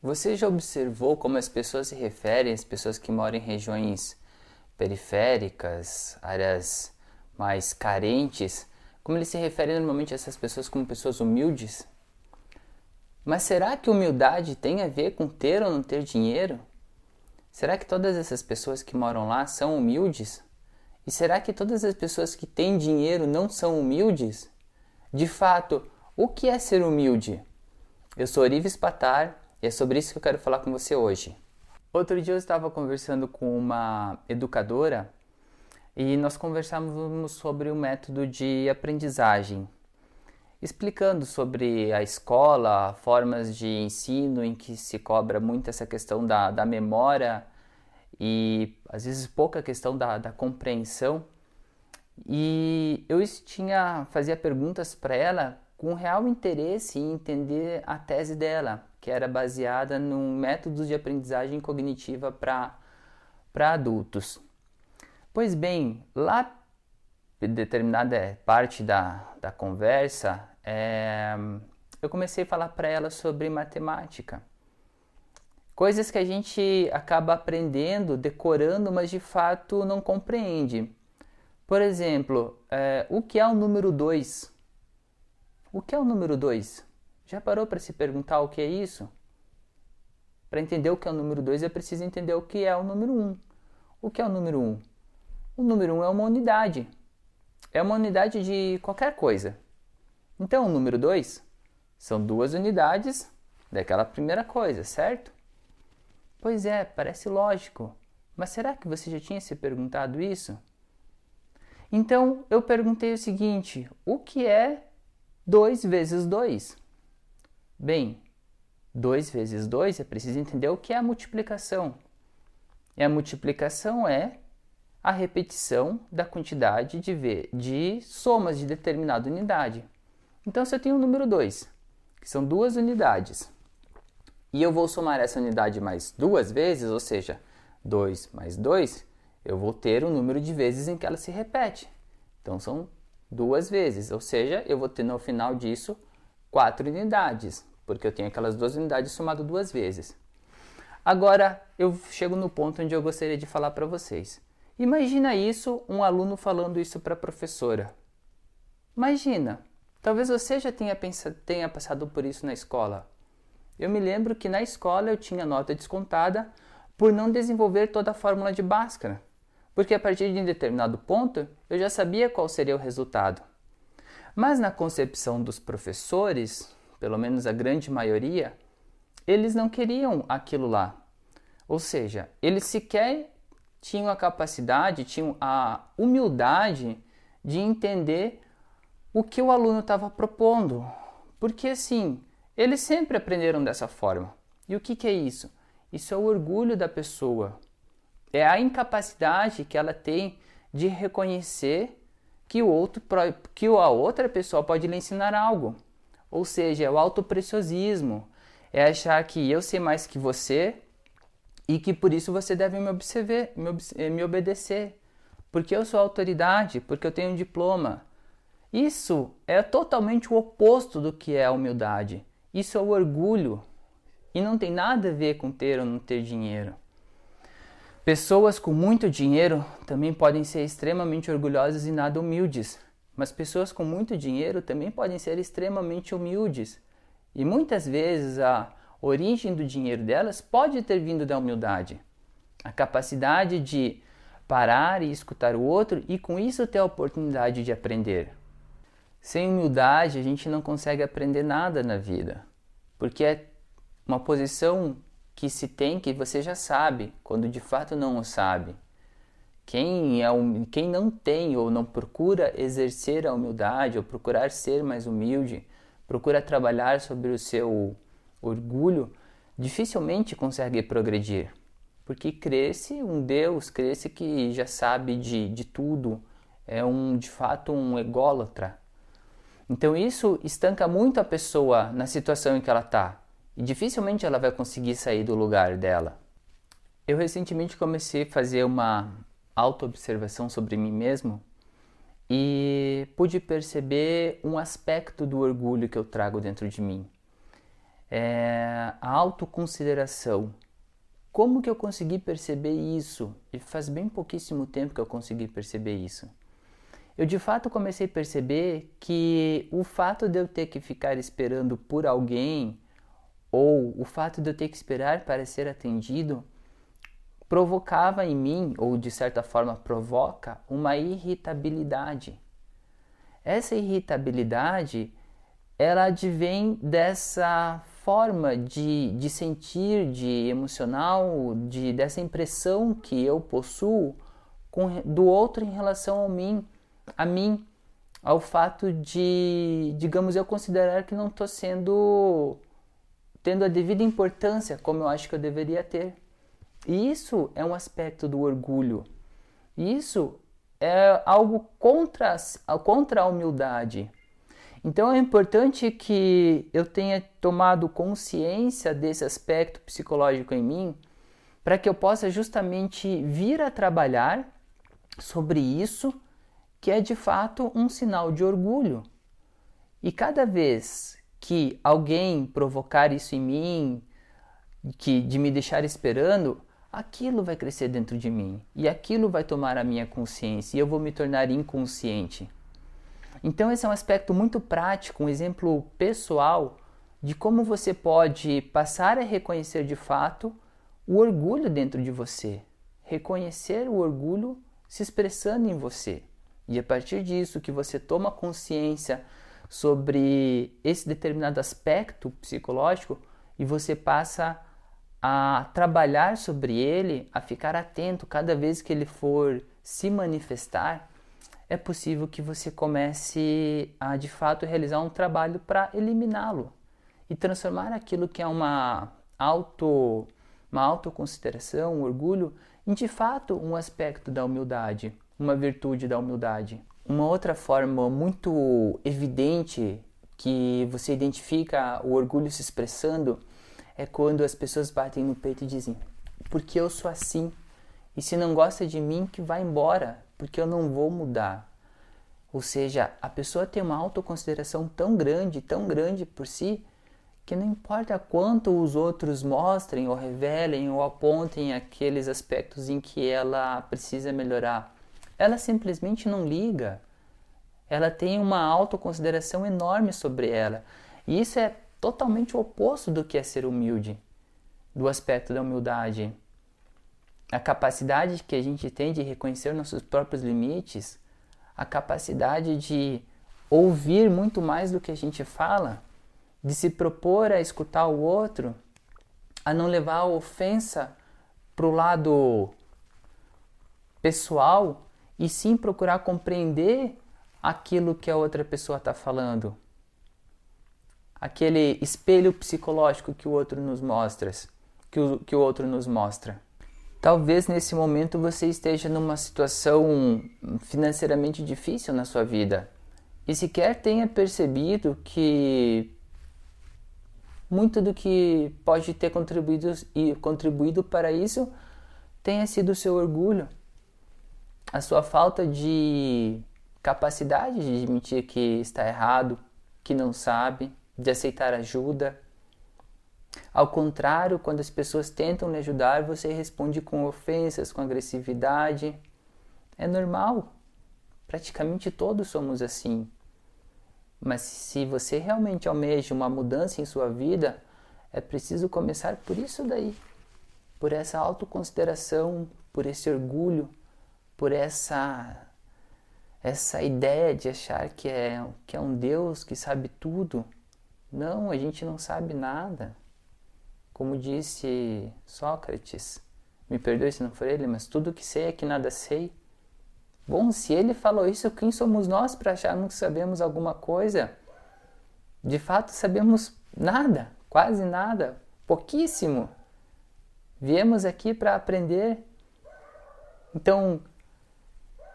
Você já observou como as pessoas se referem às pessoas que moram em regiões periféricas, áreas mais carentes, como eles se referem normalmente a essas pessoas como pessoas humildes? Mas será que humildade tem a ver com ter ou não ter dinheiro? Será que todas essas pessoas que moram lá são humildes? E será que todas as pessoas que têm dinheiro não são humildes? De fato, o que é ser humilde? Eu sou Orives Patar e é sobre isso que eu quero falar com você hoje. Outro dia eu estava conversando com uma educadora e nós conversávamos sobre o método de aprendizagem, explicando sobre a escola, formas de ensino em que se cobra muito essa questão da, da memória e às vezes pouca questão da, da compreensão. E eu tinha fazia perguntas para ela com real interesse em entender a tese dela, que era baseada num método de aprendizagem cognitiva para adultos. Pois bem, lá determinada parte da, da conversa, é, eu comecei a falar para ela sobre matemática. Coisas que a gente acaba aprendendo, decorando, mas de fato não compreende. Por exemplo, é, o que é o número 2? O que é o número 2? Já parou para se perguntar o que é isso? Para entender o que é o número 2 é preciso entender o que é o número 1. Um. O que é o número 1? Um? O número 1 um é uma unidade. É uma unidade de qualquer coisa. Então, o número 2 são duas unidades daquela primeira coisa, certo? Pois é, parece lógico. Mas será que você já tinha se perguntado isso? Então, eu perguntei o seguinte: o que é 2 vezes 2? Bem, 2 vezes 2 é preciso entender o que é a multiplicação. E a multiplicação é a repetição da quantidade de, v, de somas de determinada unidade. Então, se eu tenho o número 2, que são duas unidades, e eu vou somar essa unidade mais duas vezes, ou seja, 2 mais 2, eu vou ter o número de vezes em que ela se repete. Então, são duas vezes, ou seja, eu vou ter no final disso quatro unidades, porque eu tenho aquelas duas unidades somado duas vezes. Agora eu chego no ponto onde eu gostaria de falar para vocês. Imagina isso, um aluno falando isso para a professora. Imagina, talvez você já tenha, pensado, tenha passado por isso na escola. Eu me lembro que na escola eu tinha nota descontada por não desenvolver toda a fórmula de Bhaskara porque a partir de um determinado ponto eu já sabia qual seria o resultado. Mas na concepção dos professores, pelo menos a grande maioria, eles não queriam aquilo lá. Ou seja, eles sequer tinham a capacidade, tinham a humildade de entender o que o aluno estava propondo. Porque assim, eles sempre aprenderam dessa forma. E o que, que é isso? Isso é o orgulho da pessoa é a incapacidade que ela tem de reconhecer que o outro que a outra pessoa pode lhe ensinar algo. Ou seja, é o autopreciosismo, é achar que eu sei mais que você e que por isso você deve me, observer, me, eh, me obedecer, porque eu sou autoridade, porque eu tenho um diploma. Isso é totalmente o oposto do que é a humildade. Isso é o orgulho e não tem nada a ver com ter ou não ter dinheiro. Pessoas com muito dinheiro também podem ser extremamente orgulhosas e nada humildes, mas pessoas com muito dinheiro também podem ser extremamente humildes. E muitas vezes a origem do dinheiro delas pode ter vindo da humildade. A capacidade de parar e escutar o outro e com isso ter a oportunidade de aprender. Sem humildade, a gente não consegue aprender nada na vida, porque é uma posição que se tem que você já sabe, quando de fato não o sabe. Quem, é um, quem não tem ou não procura exercer a humildade ou procurar ser mais humilde, procura trabalhar sobre o seu orgulho, dificilmente consegue progredir. Porque cresce um Deus, cresce que já sabe de, de tudo, é um de fato um ególatra. Então isso estanca muito a pessoa na situação em que ela está e dificilmente ela vai conseguir sair do lugar dela. Eu recentemente comecei a fazer uma autoobservação sobre mim mesmo e pude perceber um aspecto do orgulho que eu trago dentro de mim. é a autoconsideração. Como que eu consegui perceber isso? E faz bem pouquíssimo tempo que eu consegui perceber isso. Eu de fato comecei a perceber que o fato de eu ter que ficar esperando por alguém ou o fato de eu ter que esperar para ser atendido provocava em mim, ou de certa forma provoca, uma irritabilidade. Essa irritabilidade ela advém dessa forma de, de sentir, de emocional, de dessa impressão que eu possuo com, do outro em relação a mim, a mim, ao fato de, digamos, eu considerar que não estou sendo tendo a devida importância como eu acho que eu deveria ter. E isso é um aspecto do orgulho. Isso é algo contra, contra a humildade. Então é importante que eu tenha tomado consciência desse aspecto psicológico em mim, para que eu possa justamente vir a trabalhar sobre isso, que é de fato um sinal de orgulho. E cada vez que alguém provocar isso em mim, que de me deixar esperando, aquilo vai crescer dentro de mim e aquilo vai tomar a minha consciência e eu vou me tornar inconsciente. Então, esse é um aspecto muito prático, um exemplo pessoal de como você pode passar a reconhecer de fato o orgulho dentro de você, reconhecer o orgulho se expressando em você. E a partir disso que você toma consciência sobre esse determinado aspecto psicológico e você passa a trabalhar sobre ele, a ficar atento cada vez que ele for se manifestar, é possível que você comece a de fato realizar um trabalho para eliminá-lo e transformar aquilo que é uma auto uma autoconsideração, um orgulho, em de fato um aspecto da humildade, uma virtude da humildade. Uma outra forma muito evidente que você identifica o orgulho se expressando é quando as pessoas batem no peito e dizem: porque eu sou assim. E se não gosta de mim, que vá embora, porque eu não vou mudar. Ou seja, a pessoa tem uma autoconsideração tão grande, tão grande por si, que não importa quanto os outros mostrem ou revelem ou apontem aqueles aspectos em que ela precisa melhorar, ela simplesmente não liga. Ela tem uma autoconsideração enorme sobre ela. E isso é totalmente o oposto do que é ser humilde, do aspecto da humildade. A capacidade que a gente tem de reconhecer nossos próprios limites, a capacidade de ouvir muito mais do que a gente fala, de se propor a escutar o outro, a não levar a ofensa para o lado pessoal e sim procurar compreender aquilo que a outra pessoa está falando aquele espelho psicológico que o outro nos mostra, que o, que o outro nos mostra. Talvez nesse momento você esteja numa situação financeiramente difícil na sua vida e sequer tenha percebido que muito do que pode ter contribuído contribuído para isso tenha sido o seu orgulho, a sua falta de capacidade de admitir que está errado, que não sabe, de aceitar ajuda. Ao contrário, quando as pessoas tentam lhe ajudar, você responde com ofensas, com agressividade. É normal. Praticamente todos somos assim. Mas se você realmente almeja uma mudança em sua vida, é preciso começar por isso daí. Por essa autoconsideração, por esse orgulho, por essa essa ideia de achar que é, que é um Deus que sabe tudo não, a gente não sabe nada. Como disse Sócrates, me perdoe se não for ele, mas tudo que sei é que nada sei. Bom, se ele falou isso, quem somos nós para acharmos que sabemos alguma coisa? De fato, sabemos nada, quase nada, pouquíssimo. Viemos aqui para aprender. Então,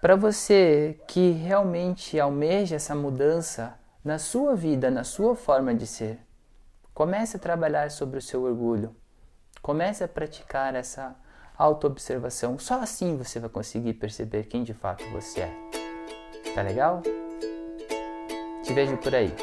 para você que realmente almeja essa mudança, na sua vida, na sua forma de ser. Comece a trabalhar sobre o seu orgulho. Comece a praticar essa autoobservação. Só assim você vai conseguir perceber quem de fato você é. Tá legal? Te vejo por aí.